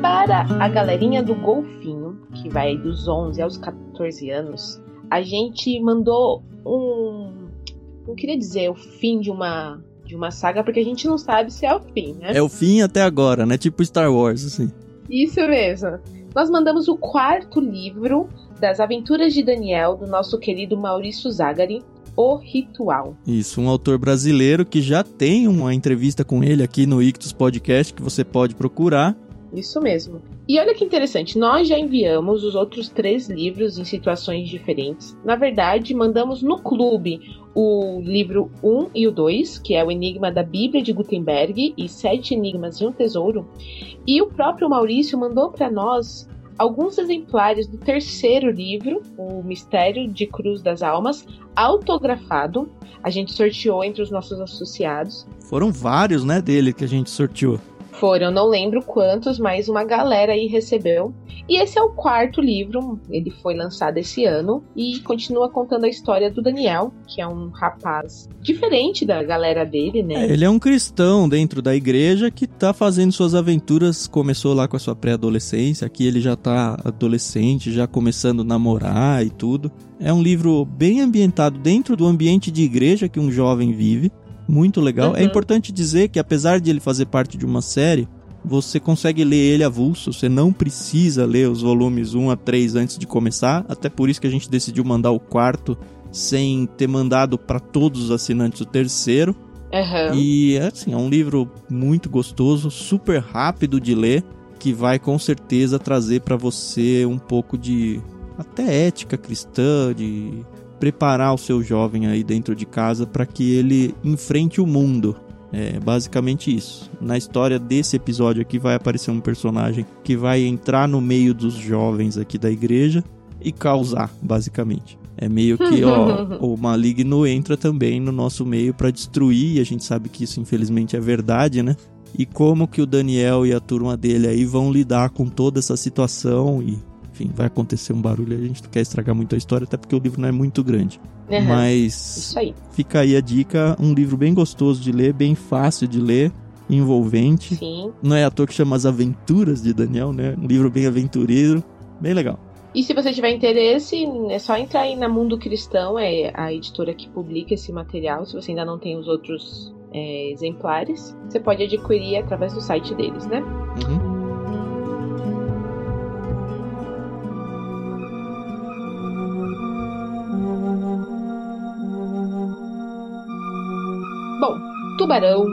Para a galerinha do golfinho, que vai dos 11 aos 14 anos, a gente mandou um. Não queria dizer o fim de uma de uma saga, porque a gente não sabe se é o fim, né? É o fim até agora, né? Tipo Star Wars, assim. Isso mesmo. Nós mandamos o quarto livro das Aventuras de Daniel, do nosso querido Maurício Zagari, O Ritual. Isso, um autor brasileiro que já tem uma entrevista com ele aqui no Ictus Podcast, que você pode procurar. Isso mesmo. E olha que interessante, nós já enviamos os outros três livros em situações diferentes. Na verdade, mandamos no clube o livro 1 e o 2, que é o Enigma da Bíblia de Gutenberg e Sete Enigmas de um Tesouro. E o próprio Maurício mandou para nós alguns exemplares do terceiro livro, O Mistério de Cruz das Almas, autografado. A gente sorteou entre os nossos associados. Foram vários, né, dele que a gente sorteou. Foram, não lembro quantos, mas uma galera aí recebeu. E esse é o quarto livro, ele foi lançado esse ano e continua contando a história do Daniel, que é um rapaz diferente da galera dele, né? É, ele é um cristão dentro da igreja que tá fazendo suas aventuras, começou lá com a sua pré-adolescência, aqui ele já tá adolescente, já começando a namorar e tudo. É um livro bem ambientado dentro do ambiente de igreja que um jovem vive. Muito legal. É uhum. É importante dizer que apesar de ele fazer parte de uma série, você consegue ler ele avulso, você não precisa ler os volumes 1 a 3 antes de começar, até por isso que a gente decidiu mandar o quarto sem ter mandado para todos os assinantes o terceiro. Uhum. E assim, é um livro muito gostoso, super rápido de ler, que vai com certeza trazer para você um pouco de até ética cristã, de preparar o seu jovem aí dentro de casa para que ele enfrente o mundo. É basicamente isso. Na história desse episódio aqui vai aparecer um personagem que vai entrar no meio dos jovens aqui da igreja e causar, basicamente. É meio que, ó, *laughs* o maligno entra também no nosso meio para destruir, e a gente sabe que isso infelizmente é verdade, né? E como que o Daniel e a turma dele aí vão lidar com toda essa situação e enfim, vai acontecer um barulho. A gente não quer estragar muito a história, até porque o livro não é muito grande. Uhum, Mas aí. fica aí a dica: um livro bem gostoso de ler, bem fácil de ler, envolvente. Sim. Não é à toa que chama As Aventuras de Daniel, né? Um livro bem aventureiro, bem legal. E se você tiver interesse, é só entrar aí na Mundo Cristão, é a editora que publica esse material. Se você ainda não tem os outros é, exemplares, você pode adquirir através do site deles, né? Uhum. Tubarão,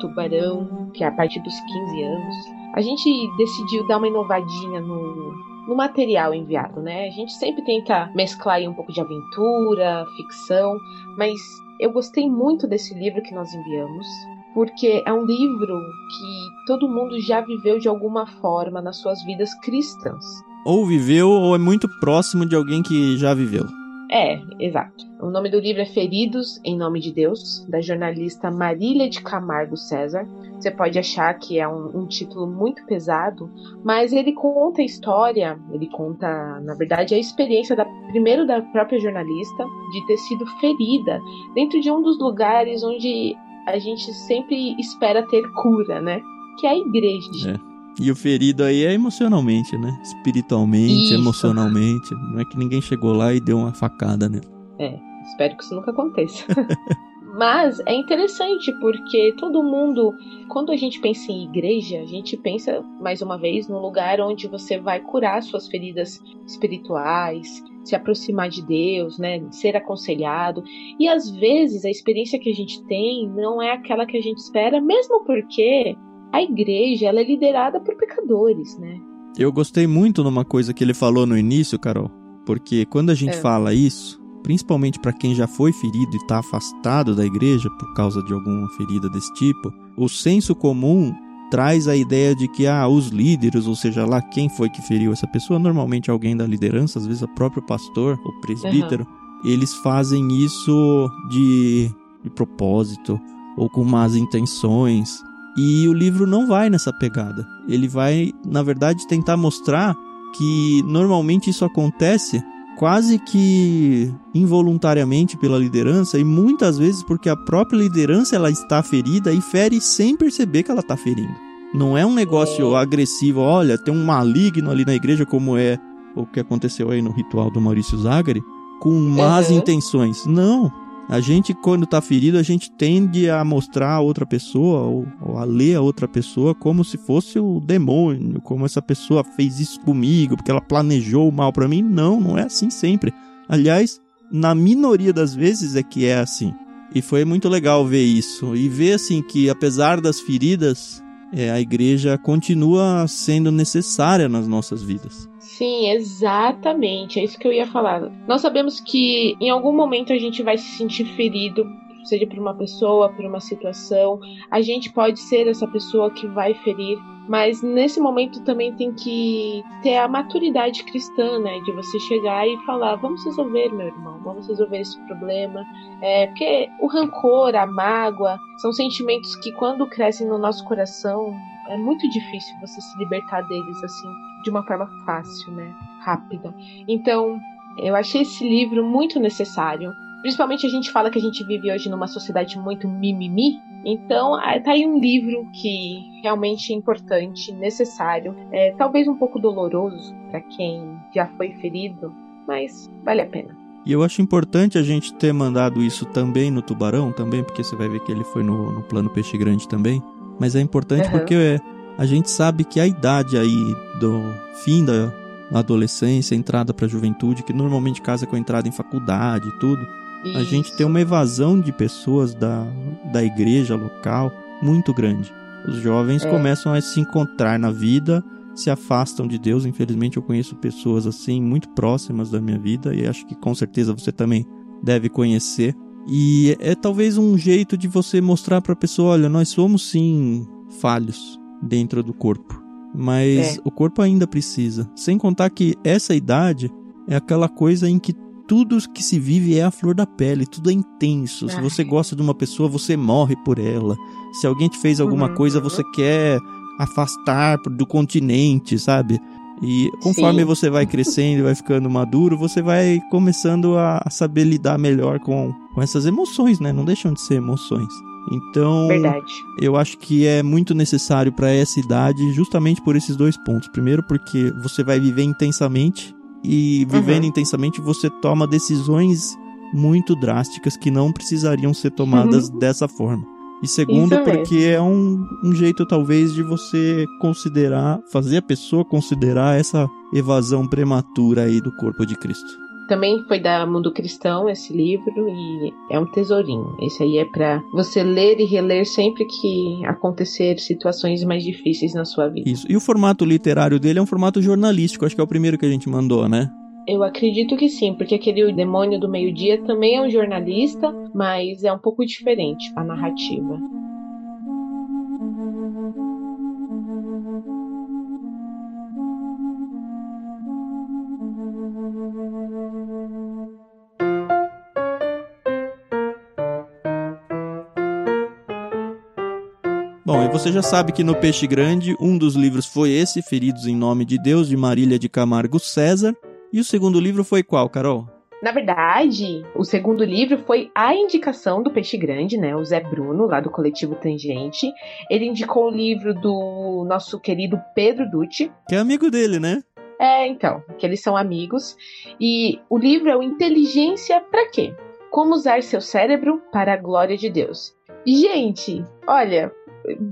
Tubarão, que é a partir dos 15 anos, a gente decidiu dar uma inovadinha no, no material enviado, né? A gente sempre tenta mesclar um pouco de aventura, ficção, mas eu gostei muito desse livro que nós enviamos. porque é um livro que todo mundo já viveu de alguma forma nas suas vidas cristãs. Ou viveu ou é muito próximo de alguém que já viveu. É, exato. O nome do livro é Feridos em Nome de Deus, da jornalista Marília de Camargo César. Você pode achar que é um, um, título muito pesado, mas ele conta a história, ele conta, na verdade, a experiência da, primeiro da própria jornalista de ter sido ferida dentro de um dos lugares onde a gente sempre espera ter cura, né? Que é a igreja. É. E o ferido aí é emocionalmente, né? Espiritualmente, isso. emocionalmente. Não é que ninguém chegou lá e deu uma facada nele. É, espero que isso nunca aconteça. *laughs* Mas é interessante porque todo mundo, quando a gente pensa em igreja, a gente pensa mais uma vez no lugar onde você vai curar suas feridas espirituais, se aproximar de Deus, né, ser aconselhado. E às vezes a experiência que a gente tem não é aquela que a gente espera, mesmo porque a igreja ela é liderada por pecadores, né? Eu gostei muito numa coisa que ele falou no início, Carol, porque quando a gente é. fala isso, principalmente para quem já foi ferido e está afastado da igreja por causa de alguma ferida desse tipo, o senso comum traz a ideia de que ah, os líderes, ou seja lá quem foi que feriu essa pessoa, normalmente alguém da liderança, às vezes o próprio pastor, o presbítero, uhum. eles fazem isso de, de propósito ou com más intenções e o livro não vai nessa pegada. Ele vai, na verdade, tentar mostrar que normalmente isso acontece quase que involuntariamente pela liderança e muitas vezes porque a própria liderança ela está ferida e fere sem perceber que ela está ferindo. Não é um negócio agressivo, olha, tem um maligno ali na igreja como é o que aconteceu aí no ritual do Maurício Zagari, com más uhum. intenções. Não, a gente, quando tá ferido, a gente tende a mostrar a outra pessoa, ou, ou, a ler a outra pessoa como se fosse o demônio, como essa pessoa fez isso comigo, porque ela planejou o mal para mim. Não, não é assim sempre. Aliás, na minoria das vezes é que é assim. E foi muito legal ver isso. E ver, assim, que apesar das feridas, é, a igreja continua sendo necessária nas nossas vidas. Sim, exatamente. É isso que eu ia falar. Nós sabemos que em algum momento a gente vai se sentir ferido, seja por uma pessoa, por uma situação. A gente pode ser essa pessoa que vai ferir, mas nesse momento também tem que ter a maturidade cristã, né? De você chegar e falar: vamos resolver, meu irmão, vamos resolver esse problema. É, porque o rancor, a mágoa, são sentimentos que quando crescem no nosso coração, é muito difícil você se libertar deles assim de uma forma fácil, né? Rápida. Então, eu achei esse livro muito necessário. Principalmente a gente fala que a gente vive hoje numa sociedade muito mimimi. Então, tá aí um livro que realmente é importante, necessário. É, talvez um pouco doloroso para quem já foi ferido, mas vale a pena. E eu acho importante a gente ter mandado isso também no Tubarão, também, porque você vai ver que ele foi no, no plano Peixe Grande também. Mas é importante uhum. porque é, a gente sabe que a idade aí do fim da adolescência, entrada para a juventude, que normalmente casa com a entrada em faculdade e tudo, Isso. a gente tem uma evasão de pessoas da, da igreja local muito grande. Os jovens é. começam a se encontrar na vida, se afastam de Deus. Infelizmente, eu conheço pessoas assim muito próximas da minha vida e acho que com certeza você também deve conhecer. E é talvez um jeito de você mostrar para a pessoa: olha, nós somos sim falhos dentro do corpo, mas é. o corpo ainda precisa. Sem contar que essa idade é aquela coisa em que tudo que se vive é a flor da pele, tudo é intenso. Se você gosta de uma pessoa, você morre por ela. Se alguém te fez alguma uhum. coisa, você quer afastar do continente, sabe? E conforme Sim. você vai crescendo e vai ficando maduro, você vai começando a saber lidar melhor com, com essas emoções, né? Não deixam de ser emoções. Então, Verdade. eu acho que é muito necessário para essa idade, justamente por esses dois pontos. Primeiro, porque você vai viver intensamente e vivendo uhum. intensamente você toma decisões muito drásticas que não precisariam ser tomadas uhum. dessa forma. E segundo, porque é um, um jeito talvez de você considerar, fazer a pessoa considerar essa evasão prematura aí do corpo de Cristo. Também foi da Mundo Cristão esse livro e é um tesourinho. Esse aí é para você ler e reler sempre que acontecer situações mais difíceis na sua vida. Isso. E o formato literário dele é um formato jornalístico, acho que é o primeiro que a gente mandou, né? Eu acredito que sim, porque aquele Demônio do Meio-Dia também é um jornalista, mas é um pouco diferente a narrativa. Bom, e você já sabe que no Peixe Grande, um dos livros foi esse, Feridos em Nome de Deus, de Marília de Camargo César. E o segundo livro foi qual, Carol? Na verdade, o segundo livro foi a indicação do Peixe Grande, né? O Zé Bruno, lá do coletivo Tangente. Ele indicou o livro do nosso querido Pedro Dutti. Que é amigo dele, né? É, então, que eles são amigos. E o livro é o Inteligência para quê? Como usar seu cérebro para a glória de Deus. Gente, olha,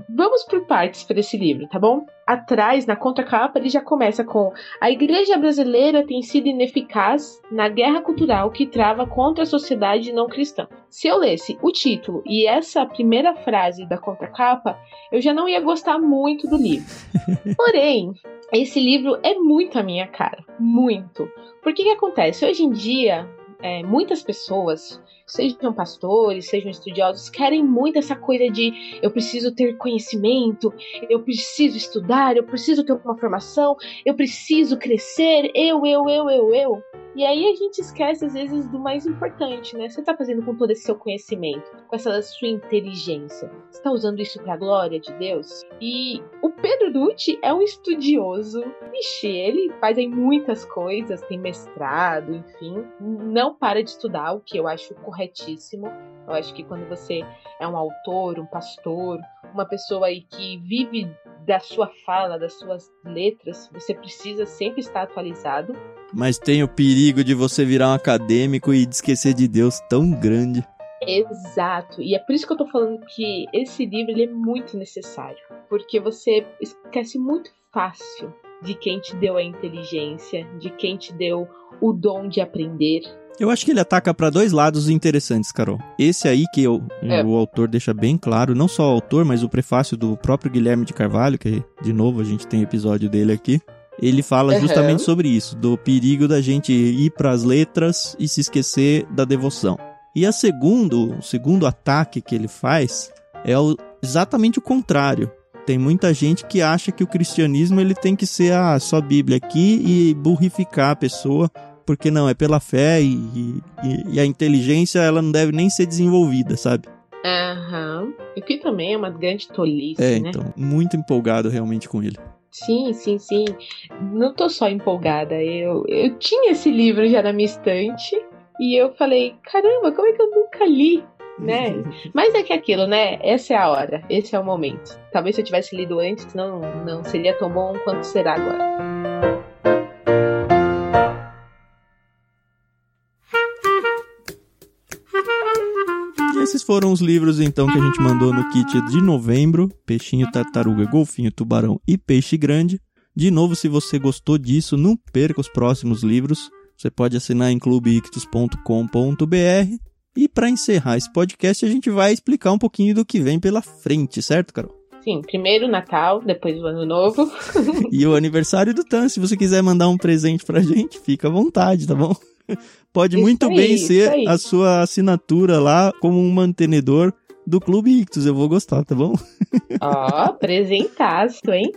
vamos por partes para esse livro, tá bom? Atrás, na contracapa, ele já começa com: A igreja brasileira tem sido ineficaz na guerra cultural que trava contra a sociedade não cristã. Se eu lesse o título e essa primeira frase da contracapa, eu já não ia gostar muito do livro. *laughs* Porém, esse livro é muito a minha cara. Muito. Porque que acontece? Hoje em dia, é, muitas pessoas sejam pastores, sejam estudiosos, querem muito essa coisa de eu preciso ter conhecimento, eu preciso estudar, eu preciso ter uma formação, eu preciso crescer, eu, eu, eu, eu, eu. E aí a gente esquece às vezes do mais importante, né? Você está fazendo com todo esse seu conhecimento, com essa sua inteligência. Você está usando isso para a glória de Deus? E o Pedro Dutti é um estudioso. Ixi, ele faz aí muitas coisas, tem mestrado, enfim, não para de estudar, o que eu acho corretíssimo. Eu acho que quando você é um autor, um pastor, uma pessoa aí que vive da sua fala, das suas letras, você precisa sempre estar atualizado. Mas tem o perigo de você virar um acadêmico e de esquecer de Deus tão grande. Exato. E é por isso que eu tô falando que esse livro ele é muito necessário. Porque você esquece muito fácil de quem te deu a inteligência, de quem te deu o dom de aprender. Eu acho que ele ataca para dois lados interessantes, Carol. Esse aí que eu, é. o autor deixa bem claro, não só o autor, mas o prefácio do próprio Guilherme de Carvalho, que de novo a gente tem episódio dele aqui ele fala uhum. justamente sobre isso, do perigo da gente ir para as letras e se esquecer da devoção. E a segundo, o segundo ataque que ele faz é o, exatamente o contrário. Tem muita gente que acha que o cristianismo ele tem que ser a ah, só Bíblia aqui e burrificar a pessoa, porque não, é pela fé e, e, e a inteligência ela não deve nem ser desenvolvida, sabe? Aham. Uhum. O que também é uma grande tolice, é, né? então, muito empolgado realmente com ele. Sim, sim, sim. Não tô só empolgada. Eu, eu tinha esse livro já na minha estante e eu falei, caramba, como é que eu nunca li? Né? *laughs* Mas é que aquilo, né? Essa é a hora, esse é o momento. Talvez se eu tivesse lido antes, não, não seria tão bom quanto será agora. Foram os livros então que a gente mandou no kit de novembro: Peixinho, Tartaruga, Golfinho, Tubarão e Peixe Grande. De novo, se você gostou disso, não perca os próximos livros. Você pode assinar em clubeictus.com.br. E para encerrar esse podcast, a gente vai explicar um pouquinho do que vem pela frente, certo, Carol? Sim, primeiro o Natal, depois o Ano Novo. *laughs* e o aniversário do Tan. Se você quiser mandar um presente pra gente, fica à vontade, tá bom? *laughs* Pode isso muito aí, bem ser a sua assinatura lá como um mantenedor do Clube Ictus. Eu vou gostar, tá bom? Ó, oh, presentaço, hein?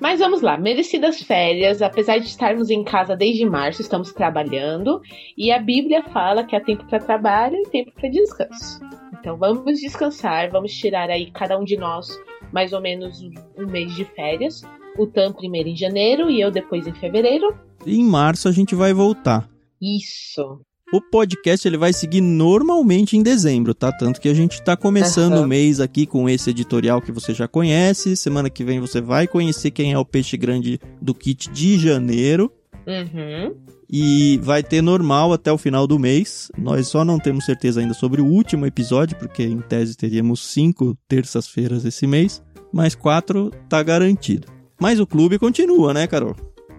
Mas vamos lá, merecidas férias. Apesar de estarmos em casa desde março, estamos trabalhando. E a Bíblia fala que há tempo para trabalho e tempo para descanso. Então vamos descansar, vamos tirar aí cada um de nós mais ou menos um mês de férias. O Tam primeiro em janeiro e eu depois em fevereiro. E em março a gente vai voltar. Isso. O podcast ele vai seguir normalmente em dezembro, tá? Tanto que a gente tá começando uhum. o mês aqui com esse editorial que você já conhece. Semana que vem você vai conhecer quem é o peixe grande do kit de janeiro. Uhum. E vai ter normal até o final do mês. Nós só não temos certeza ainda sobre o último episódio, porque em tese teríamos cinco terças-feiras esse mês. Mas quatro tá garantido. Mas o clube continua, né, Carol?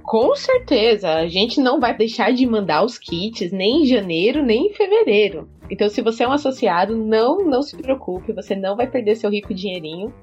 Com certeza, a gente não vai deixar de mandar os kits nem em janeiro, nem em fevereiro. Então, se você é um associado, não, não se preocupe, você não vai perder seu rico dinheirinho.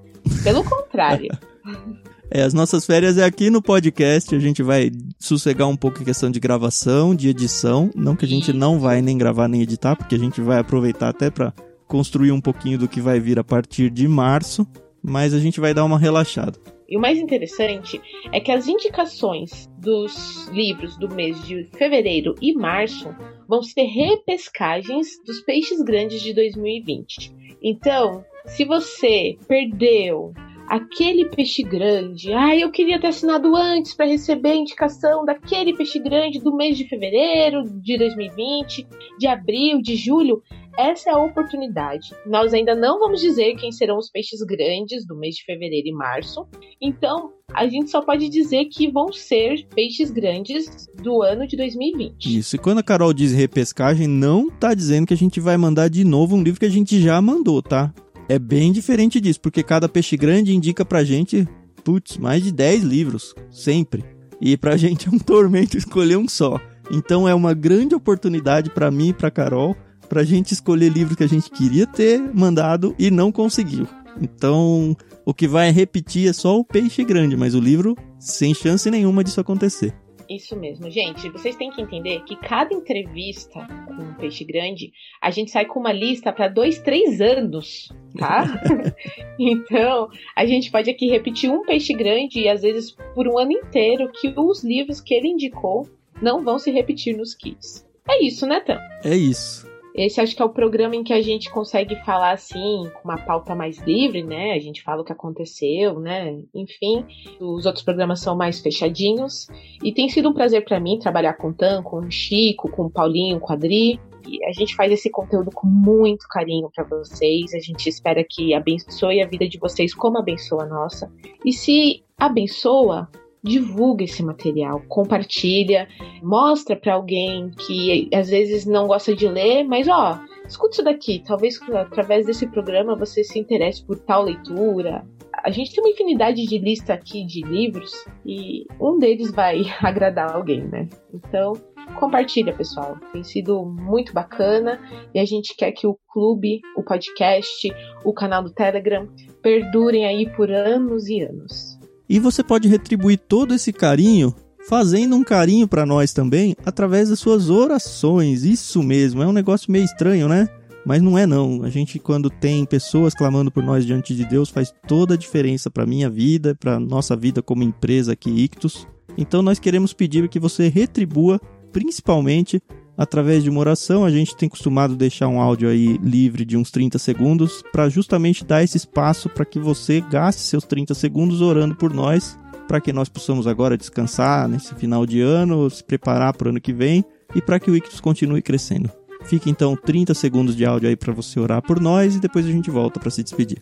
Pelo contrário. *laughs* É, as nossas férias é aqui no podcast. A gente vai sossegar um pouco em questão de gravação, de edição. Não que a gente não vai nem gravar nem editar, porque a gente vai aproveitar até para construir um pouquinho do que vai vir a partir de março. Mas a gente vai dar uma relaxada. E o mais interessante é que as indicações dos livros do mês de fevereiro e março vão ser repescagens dos peixes grandes de 2020. Então, se você perdeu, aquele peixe grande. Ai, eu queria ter assinado antes para receber a indicação daquele peixe grande do mês de fevereiro de 2020, de abril, de julho. Essa é a oportunidade. Nós ainda não vamos dizer quem serão os peixes grandes do mês de fevereiro e março. Então, a gente só pode dizer que vão ser peixes grandes do ano de 2020. Isso. E quando a Carol diz repescagem, não tá dizendo que a gente vai mandar de novo um livro que a gente já mandou, tá? É bem diferente disso, porque cada peixe grande indica pra gente, putz, mais de 10 livros, sempre. E pra *laughs* gente é um tormento escolher um só. Então é uma grande oportunidade para mim e pra Carol pra gente escolher livros que a gente queria ter mandado e não conseguiu. Então, o que vai repetir é só o peixe grande, mas o livro sem chance nenhuma disso acontecer. Isso mesmo, gente. Vocês têm que entender que cada entrevista com um peixe grande, a gente sai com uma lista para dois, três anos, tá? *laughs* *laughs* então, a gente pode aqui repetir um peixe grande e às vezes por um ano inteiro que os livros que ele indicou não vão se repetir nos kits. É isso, né, Tam? É isso. Esse acho que é o programa em que a gente consegue falar assim, com uma pauta mais livre, né? A gente fala o que aconteceu, né? Enfim, os outros programas são mais fechadinhos. E tem sido um prazer para mim trabalhar com o Tan, com o Chico, com o Paulinho, com o Adri. E a gente faz esse conteúdo com muito carinho para vocês. A gente espera que abençoe a vida de vocês como abençoa a nossa. E se abençoa, divulga esse material, compartilha, mostra para alguém que às vezes não gosta de ler, mas ó, escuta isso daqui, talvez através desse programa você se interesse por tal leitura. A gente tem uma infinidade de lista aqui de livros e um deles vai *laughs* agradar alguém, né? Então, compartilha, pessoal. Tem sido muito bacana e a gente quer que o clube, o podcast, o canal do Telegram perdurem aí por anos e anos. E você pode retribuir todo esse carinho fazendo um carinho para nós também através das suas orações. Isso mesmo, é um negócio meio estranho, né? Mas não é não. A gente quando tem pessoas clamando por nós diante de Deus faz toda a diferença para minha vida, para nossa vida como empresa aqui Ictus. Então nós queremos pedir que você retribua principalmente através de uma oração. A gente tem costumado deixar um áudio aí livre de uns 30 segundos para justamente dar esse espaço para que você gaste seus 30 segundos orando por nós, para que nós possamos agora descansar nesse final de ano, se preparar para o ano que vem e para que o Ictus continue crescendo. Fique então 30 segundos de áudio aí para você orar por nós e depois a gente volta para se despedir.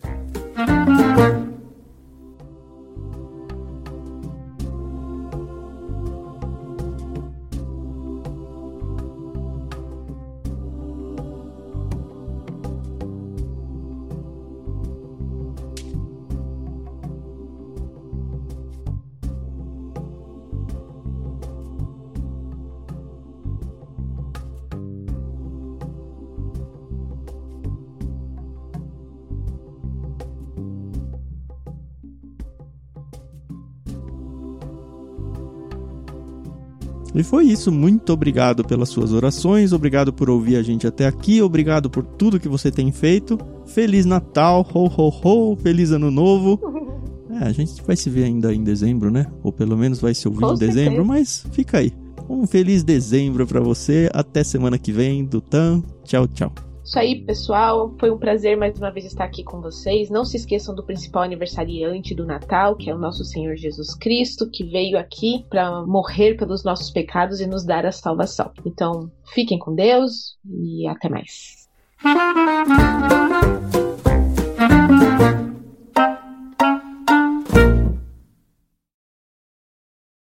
E foi isso. Muito obrigado pelas suas orações, obrigado por ouvir a gente até aqui, obrigado por tudo que você tem feito. Feliz Natal, ho ho ho, feliz Ano Novo. *laughs* É, a gente vai se ver ainda em dezembro, né? Ou pelo menos vai se ouvir Com em dezembro, mas fica aí. Um feliz dezembro para você. Até semana que vem do TAM. Tchau, tchau. Isso aí, pessoal. Foi um prazer mais uma vez estar aqui com vocês. Não se esqueçam do principal aniversariante do Natal, que é o nosso Senhor Jesus Cristo, que veio aqui para morrer pelos nossos pecados e nos dar a salvação. Então, fiquem com Deus e até mais.